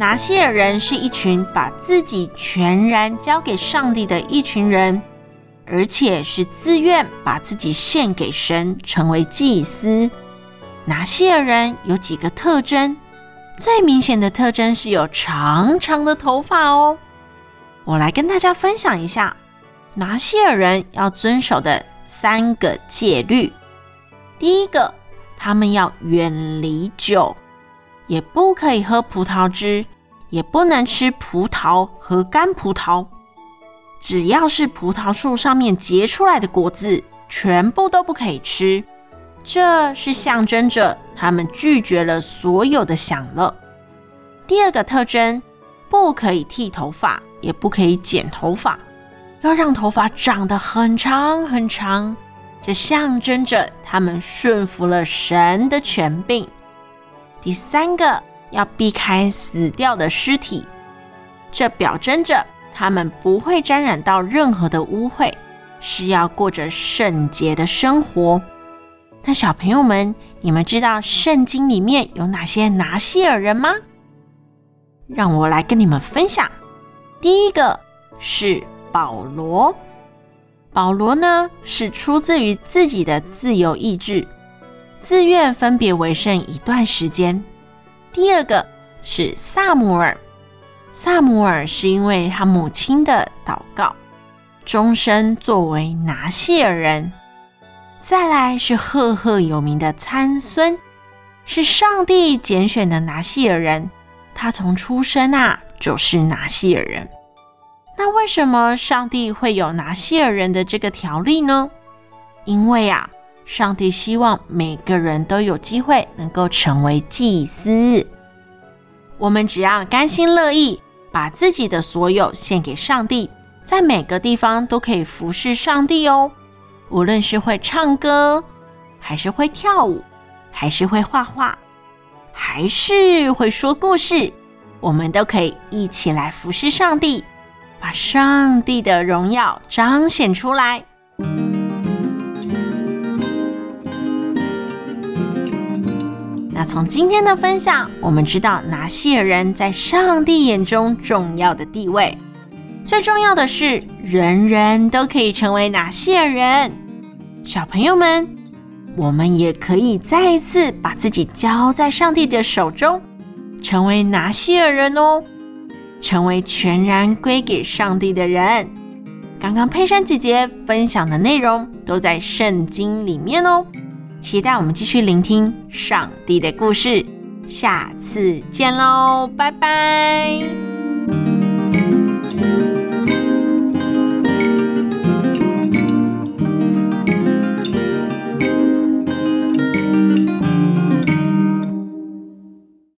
拿西尔人是一群把自己全然交给上帝的一群人，而且是自愿把自己献给神，成为祭司。拿西尔人有几个特征，最明显的特征是有长长的头发哦。我来跟大家分享一下拿西尔人要遵守的三个戒律。第一个，他们要远离酒。也不可以喝葡萄汁，也不能吃葡萄和干葡萄。只要是葡萄树上面结出来的果子，全部都不可以吃。这是象征着他们拒绝了所有的享乐。第二个特征，不可以剃头发，也不可以剪头发，要让头发长得很长很长。这象征着他们顺服了神的权柄。第三个，要避开死掉的尸体，这表征着他们不会沾染到任何的污秽，是要过着圣洁的生活。那小朋友们，你们知道圣经里面有哪些拿细耳人吗？让我来跟你们分享。第一个是保罗，保罗呢是出自于自己的自由意志。自愿分别为圣一段时间。第二个是撒母耳，撒母耳是因为他母亲的祷告，终身作为拿细耳人。再来是赫赫有名的参孙，是上帝拣选的拿细耳人，他从出生啊就是拿细耳人。那为什么上帝会有拿细耳人的这个条例呢？因为啊。上帝希望每个人都有机会能够成为祭司。我们只要甘心乐意，把自己的所有献给上帝，在每个地方都可以服侍上帝哦。无论是会唱歌，还是会跳舞，还是会画画，还是会说故事，我们都可以一起来服侍上帝，把上帝的荣耀彰显出来。那从今天的分享，我们知道拿细耳人在上帝眼中重要的地位。最重要的是，人人都可以成为拿细耳人。小朋友们，我们也可以再一次把自己交在上帝的手中，成为拿细耳人哦，成为全然归给上帝的人。刚刚佩珊姐姐分享的内容都在圣经里面哦。期待我们继续聆听上帝的故事，下次见喽，拜拜。